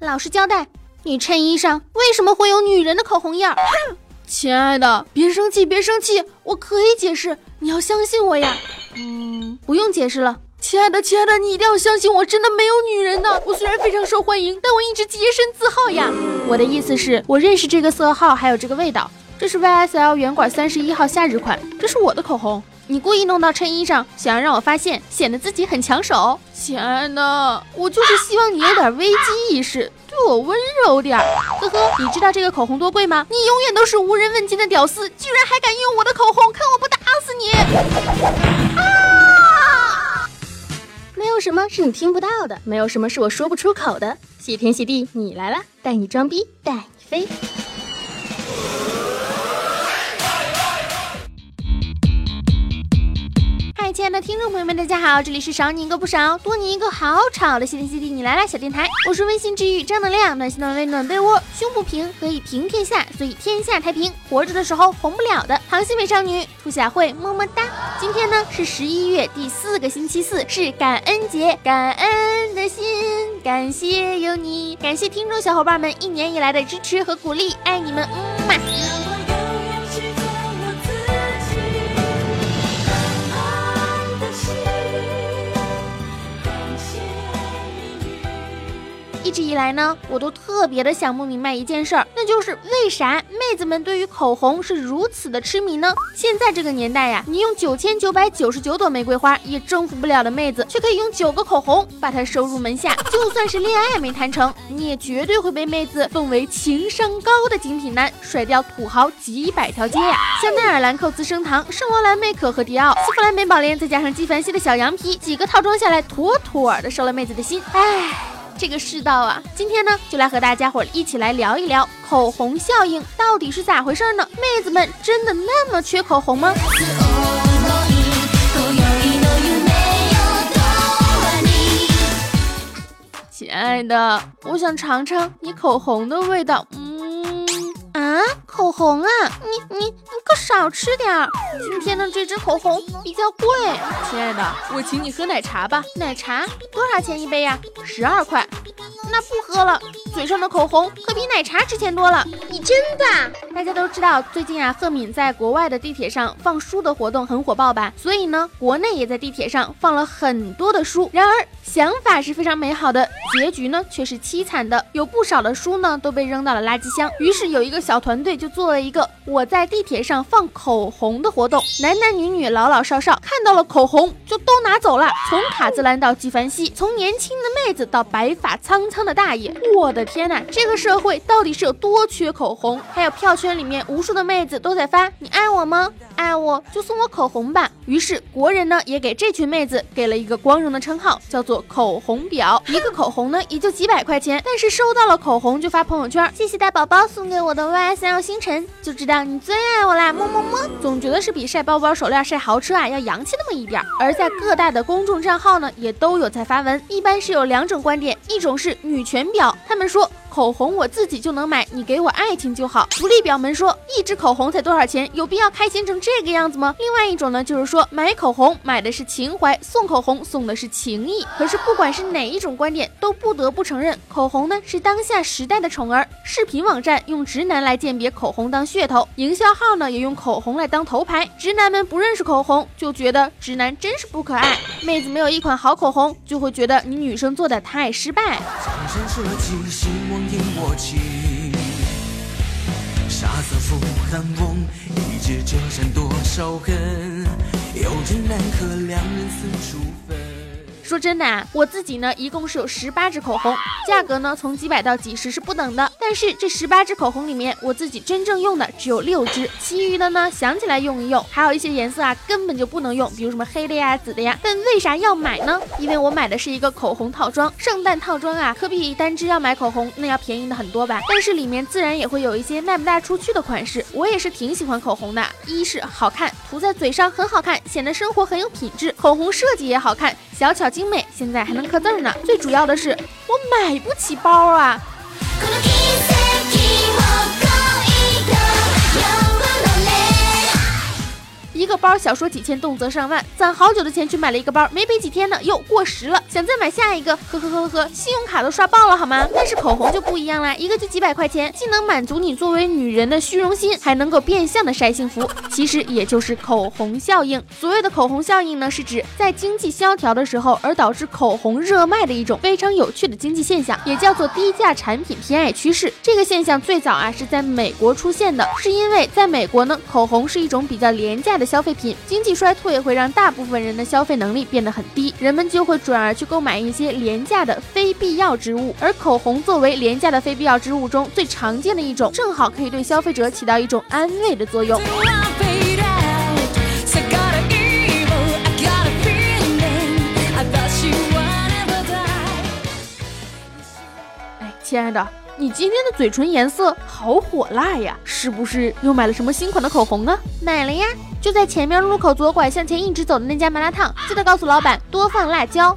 老实交代，你衬衣上为什么会有女人的口红印儿？亲爱的，别生气，别生气，我可以解释，你要相信我呀。嗯，不用解释了。亲爱的，亲爱的，你一定要相信我，真的没有女人的。我虽然非常受欢迎，但我一直洁身自好呀。我的意思是，我认识这个色号，还有这个味道。这是 YSL 圆管三十一号夏日款，这是我的口红。你故意弄到衬衣上，想要让我发现，显得自己很抢手。亲爱的，我就是希望你有点危机意识，对我温柔点。呵呵，你知道这个口红多贵吗？你永远都是无人问津的屌丝，居然还敢用我的口红，看我不打死你！啊！没有什么是你听不到的，没有什么是我说不出口的。谢天谢地，你来了，带你装逼，带你飞。爱的听众朋友们，大家好，这里是少你一个不少，多你一个好吵的谢天谢地你来啦小电台，我是温馨治愈正能量，暖心暖胃暖被窝，胸不平可以平天下，所以天下太平，活着的时候红不了的螃蟹美少女兔小慧么么哒。今天呢是十一月第四个星期四，是感恩节，感恩的心，感谢有你，感谢听众小伙伴们一年以来的支持和鼓励，爱你们，嗯嘛。一直以来呢，我都特别的想不明白一件事儿，那就是为啥妹子们对于口红是如此的痴迷呢？现在这个年代呀，你用九千九百九十九朵玫瑰花也征服不了的妹子，却可以用九个口红把她收入门下。就算是恋爱没谈成，你也绝对会被妹子奉为情商高的精品男，甩掉土豪几百条街呀！香奈儿、兰蔻、资生堂、圣罗兰、魅可和迪奥、丝芙兰、美宝莲，再加上纪梵希的小羊皮，几个套装下来，妥妥的收了妹子的心。唉。这个世道啊，今天呢，就来和大家伙一起来聊一聊口红效应到底是咋回事呢？妹子们真的那么缺口红吗？亲爱的，我想尝尝你口红的味道。嗯啊，口红啊，你你你可少吃点儿。今天的这支口红比较贵，亲爱的，我请你喝奶茶吧。奶茶多少钱一杯呀？十二块。那不喝了，嘴上的口红可比奶茶值钱多了。你真的？大家都知道，最近啊，赫敏在国外的地铁上放书的活动很火爆吧？所以呢，国内也在地铁上放了很多的书。然而，想法是非常美好的，结局呢却是凄惨的，有不少的书呢都被扔到了垃圾箱。于是有一个小团队就做了一个我在地铁上放口红的活动，男男女女、老老少少看到了口红就都拿走了，从卡姿兰到纪梵希，从年轻的妹子到白发苍苍。的大爷，我的天呐，这个社会到底是有多缺口红？还有票圈里面无数的妹子都在发，你爱我吗？爱我就送我口红吧。于是国人呢也给这群妹子给了一个光荣的称号，叫做口红婊。一个口红呢也就几百块钱，但是收到了口红就发朋友圈，谢谢大宝宝送给我的 YSL 星辰，就知道你最爱我啦，么么么。总觉得是比晒包包手链晒豪车啊要洋气那么一点。而在各大的公众账号呢也都有在发文，一般是有两种观点，一种是。女权婊，他们说。口红我自己就能买，你给我爱情就好。福利表们说，一支口红才多少钱？有必要开心成这个样子吗？另外一种呢，就是说买口红买的是情怀，送口红送的是情谊。可是不管是哪一种观点，都不得不承认，口红呢是当下时代的宠儿。视频网站用直男来鉴别口红当噱头，营销号呢也用口红来当头牌。直男们不认识口红，就觉得直男真是不可爱。妹子没有一款好口红，就会觉得你女生做的太失败。身射击，心梦引我起。沙色覆寒翁，一掷折扇多少恨，有情难可两人四处分。说真的啊，我自己呢，一共是有十八支口红，价格呢从几百到几十是不等的。但是这十八支口红里面，我自己真正用的只有六支，其余的呢想起来用一用，还有一些颜色啊根本就不能用，比如什么黑的呀、紫的呀。但为啥要买呢？因为我买的是一个口红套装，圣诞套装啊，可比单支要买口红那要便宜的很多吧。但是里面自然也会有一些卖不大出去的款式，我也是挺喜欢口红的，一是好看，涂在嘴上很好看，显得生活很有品质，口红设计也好看，小巧精。美，现在还能刻字呢。最主要的是，我买不起包啊。包小说几千，动辄上万，攒好久的钱去买了一个包，没背几天呢，又过时了，想再买下一个，呵呵呵呵，信用卡都刷爆了好吗？但是口红就不一样啦，一个就几百块钱，既能满足你作为女人的虚荣心，还能够变相的晒幸福，其实也就是口红效应。所谓的口红效应呢，是指在经济萧条的时候而导致口红热卖的一种非常有趣的经济现象，也叫做低价产品偏爱趋势。这个现象最早啊是在美国出现的，是因为在美国呢，口红是一种比较廉价的消费品，经济衰退会让大部分人的消费能力变得很低，人们就会转而去购买一些廉价的非必要之物，而口红作为廉价的非必要之物中最常见的一种，正好可以对消费者起到一种安慰的作用。亲爱的，你今天的嘴唇颜色好火辣呀，是不是又买了什么新款的口红啊？买了呀，就在前面路口左拐向前一直走的那家麻辣烫，记得告诉老板多放辣椒。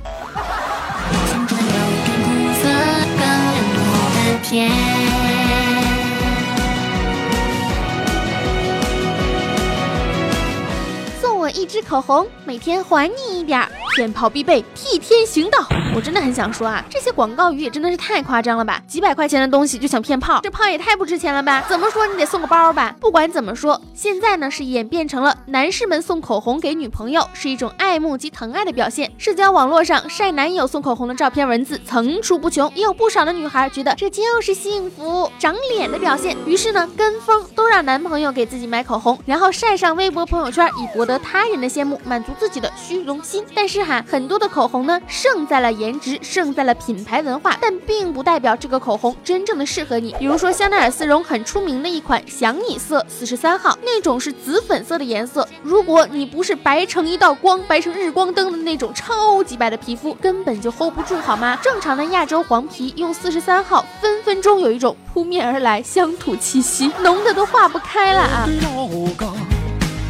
送我一支口红，每天还你一点儿。骗炮必备，替天行道。我真的很想说啊，这些广告语也真的是太夸张了吧！几百块钱的东西就想骗炮，这炮也太不值钱了吧？怎么说你得送个包吧？不管怎么说，现在呢是演变成了男士们送口红给女朋友是一种爱慕及疼爱的表现。社交网络上晒男友送口红的照片文字层出不穷，也有不少的女孩觉得这就是幸福长脸的表现，于是呢跟风都让男朋友给自己买口红，然后晒上微博朋友圈，以博得他人的羡慕，满足自己的虚荣心。但是哈，很多的口红呢胜在了颜值，胜在了品牌文化，但并不代表这个口红真正的适合你。比如说香奈儿丝绒很出名的一款想你色四十三号，那种是紫粉色的颜色，如果你不是白成一道光，白成日光灯的那种超级白的皮肤，根本就 hold 不住好吗？正常的亚洲黄皮用四十三号，分分钟有一种扑面而来乡土气息，浓的都化不开了啊！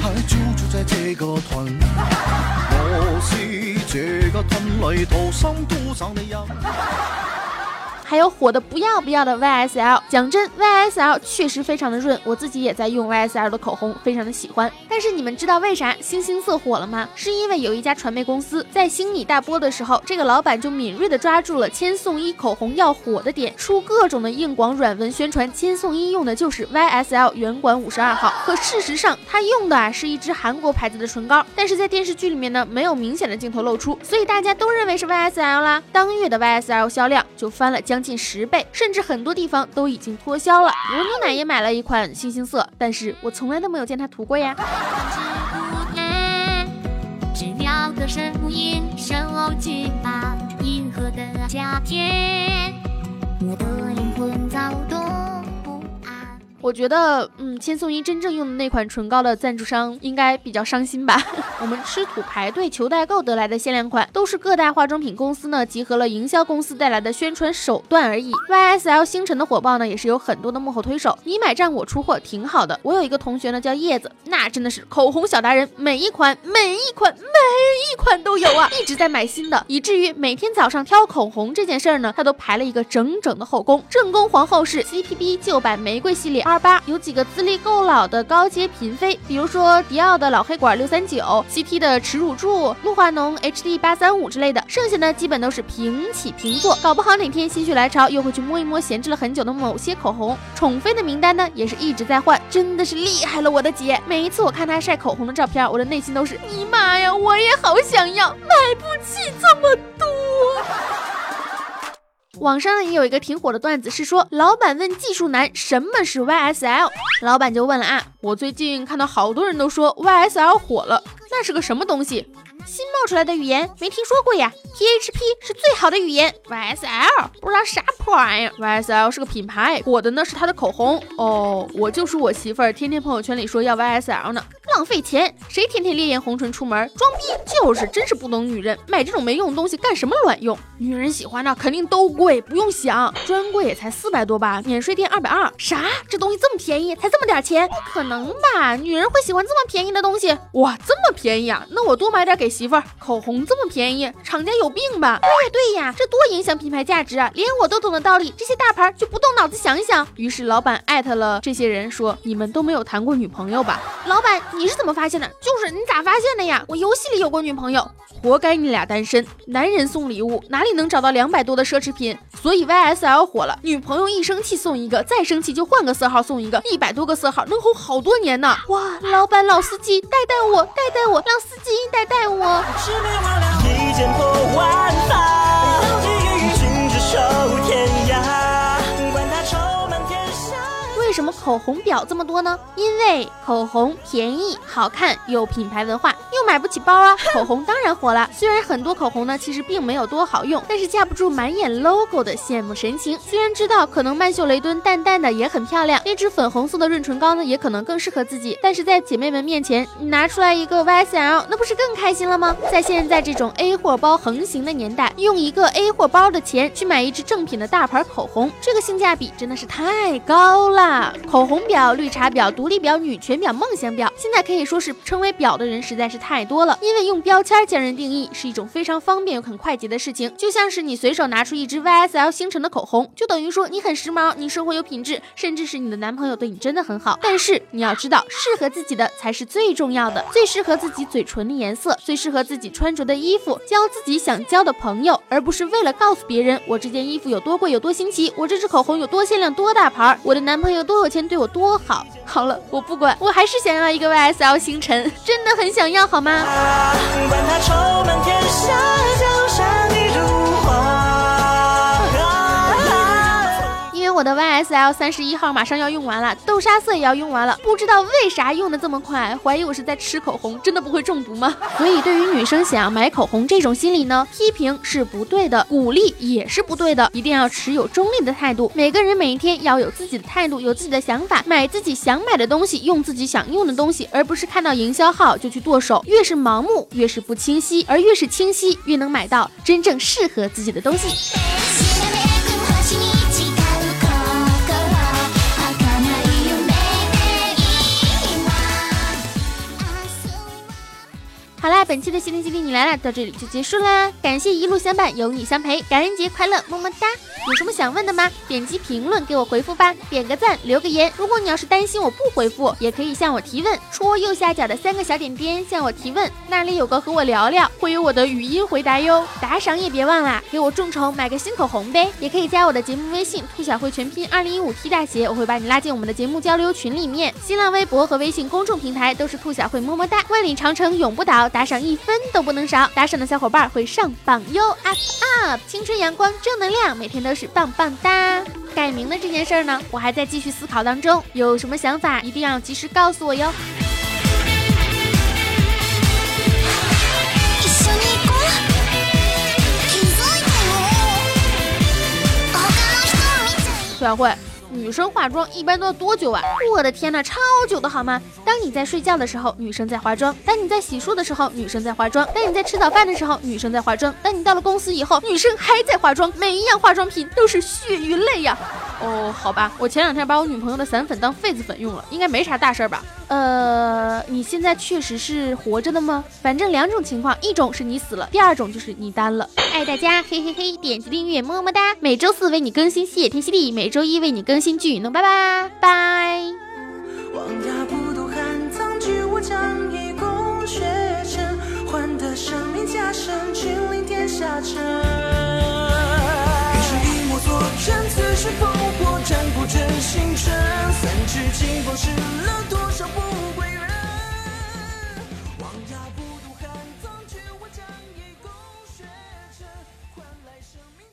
还是这个屯里土生土长的人还有火的不要不要的 YSL，讲真，YSL 确实非常的润，我自己也在用 YSL 的口红，非常的喜欢。但是你们知道为啥星星色火了吗？是因为有一家传媒公司在星米大播的时候，这个老板就敏锐的抓住了千颂伊口红要火的点，出各种的硬广软文宣传千颂伊用的就是 YSL 圆管五十二号。可事实上，他用的啊是一支韩国牌子的唇膏，但是在电视剧里面呢没有明显的镜头露出，所以大家都认为是 YSL 啦。当月的 YSL 销量就翻了将近十倍，甚至很多地方都已经脱销了。我牛奶也买了一款星星色，但是我从来都没有见他涂过呀。我我觉得，嗯，千颂伊真正用的那款唇膏的赞助商应该比较伤心吧。我们吃土排队求代购得来的限量款，都是各大化妆品公司呢集合了营销公司带来的宣传手段而已。YSL 星辰的火爆呢，也是有很多的幕后推手。你买账我出货，挺好的。我有一个同学呢叫叶子，那真的是口红小达人，每一款每一款每一款都有啊，一直在买新的，以至于每天早上挑口红这件事儿呢，他都排了一个整整的后宫。正宫皇后是 CPB 旧版玫瑰系列。二八有几个资历够老的高阶嫔妃，比如说迪奥的老黑管六三九，CT 的耻辱柱，露华浓 HD 八三五之类的，剩下的基本都是平起平坐，搞不好哪天心血来潮又会去摸一摸闲置了很久的某些口红。宠妃的名单呢也是一直在换，真的是厉害了我的姐！每一次我看她晒口红的照片，我的内心都是你妈呀，我也好想要，买不起这么多。网上呢也有一个挺火的段子，是说老板问技术男什么是 YSL，老板就问了啊，我最近看到好多人都说 YSL 火了，那是个什么东西？新冒出来的语言没听说过呀 PHP 是最好的语言，YSL 不知道啥破玩意儿，YSL 是个品牌，火的呢是它的口红。哦，我就说我媳妇儿天天朋友圈里说要 YSL 呢，浪费钱，谁天天烈焰红唇出门装逼？就是，真是不懂女人，买这种没用的东西干什么卵用？女人喜欢的肯定都贵，不用想，专柜也才四百多吧，免税店二百二，啥？这东西这么便宜，才这么点钱？不可能吧？女人会喜欢这么便宜的东西？哇，这么便宜啊？那我多买点给。媳妇儿，口红这么便宜，厂家有病吧？对呀对呀，这多影响品牌价值啊！连我都懂的道理，这些大牌就不动脑子想一想？于是老板艾特了这些人说：“你们都没有谈过女朋友吧？”老板，你你是怎么发现的？就是你咋发现的呀？我游戏里有过女朋友，活该你俩单身。男人送礼物哪里能找到两百多的奢侈品？所以 YSL 火了，女朋友一生气送一个，再生气就换个色号送一个，一百多个色号能红好多年呢。哇，老板老司机带带我，带带我，老司机带带我。为什么口红表这么多呢？因为口红便宜、好看，有品牌文化，又买不起包啊，口红当然火了。虽然很多口红呢，其实并没有多好用，但是架不住满眼 logo 的羡慕神情。虽然知道可能曼秀雷敦淡淡的也很漂亮，那支粉红色的润唇膏呢，也可能更适合自己，但是在姐妹们面前，你拿出来一个 YSL，那不是更开心了吗？在现在这种 A 货包横行的年代，用一个 A 货包的钱去买一支正品的大牌口红，这个性价比真的是太高了。口红表、绿茶婊、独立婊、女权婊、梦想婊，现在可以说是称为婊的人实在是太多了。因为用标签将人定义是一种非常方便又很快捷的事情，就像是你随手拿出一支 YSL 星辰的口红，就等于说你很时髦，你生活有品质，甚至是你的男朋友对你真的很好。但是你要知道，适合自己的才是最重要的，最适合自己嘴唇的颜色，最适合自己穿着的衣服，交自己想交的朋友，而不是为了告诉别人我这件衣服有多贵有多新奇，我这支口红有多限量多大牌，我的男朋友多。多有钱对我多好，好了，我不管，我还是想要一个 YSL 星辰，真的很想要，好吗？我的 YSL 三十一号马上要用完了，豆沙色也要用完了，不知道为啥用的这么快，怀疑我是在吃口红，真的不会中毒吗？所以对于女生想要买口红这种心理呢，批评是不对的，鼓励也是不对的，一定要持有中立的态度。每个人每一天要有自己的态度，有自己的想法，买自己想买的东西，用自己想用的东西，而不是看到营销号就去剁手。越是盲目，越是不清晰，而越是清晰，越能买到真正适合自己的东西。本期的心灵基地你来了，到这里就结束啦。感谢一路相伴，有你相陪，感恩节快乐，么么哒。有什么想问的吗？点击评论给我回复吧，点个赞，留个言。如果你要是担心我不回复，也可以向我提问，戳右下角的三个小点点向我提问，那里有个和我聊聊，会有我的语音回答哟。打赏也别忘啦，给我众筹买个新口红呗。也可以加我的节目微信兔小慧全拼二零一五 T 大写，我会把你拉进我们的节目交流群里面。新浪微博和微信公众平台都是兔小慧么么哒，万里长城永不倒。打赏一分都不能少，打赏的小伙伴会上榜哟！up up，青春阳光正能量，每天都是棒棒哒。改名的这件事儿呢，我还在继续思考当中，有什么想法一定要及时告诉我哟。兔小慧。女生化妆一般都要多久啊？我的天哪，超久的好吗？当你在睡觉的时候，女生在化妆；当你在洗漱的时候，女生在化妆；当你在吃早饭的时候，女生在化妆；当你到了公司以后，女生还在化妆。每一样化妆品都是血与泪呀。哦，好吧，我前两天把我女朋友的散粉当痱子粉用了，应该没啥大事吧？呃，你现在确实是活着的吗？反正两种情况，一种是你死了，第二种就是你单了。爱大家，嘿嘿嘿，点击订阅，么么哒。每周四为你更新《西野天犀利》，每周一为你更新《剧与弄》，拜拜枕星辰，三尺青锋弑了多少不归人？王牙不渡寒江，却我将义共雪尘，换来生命。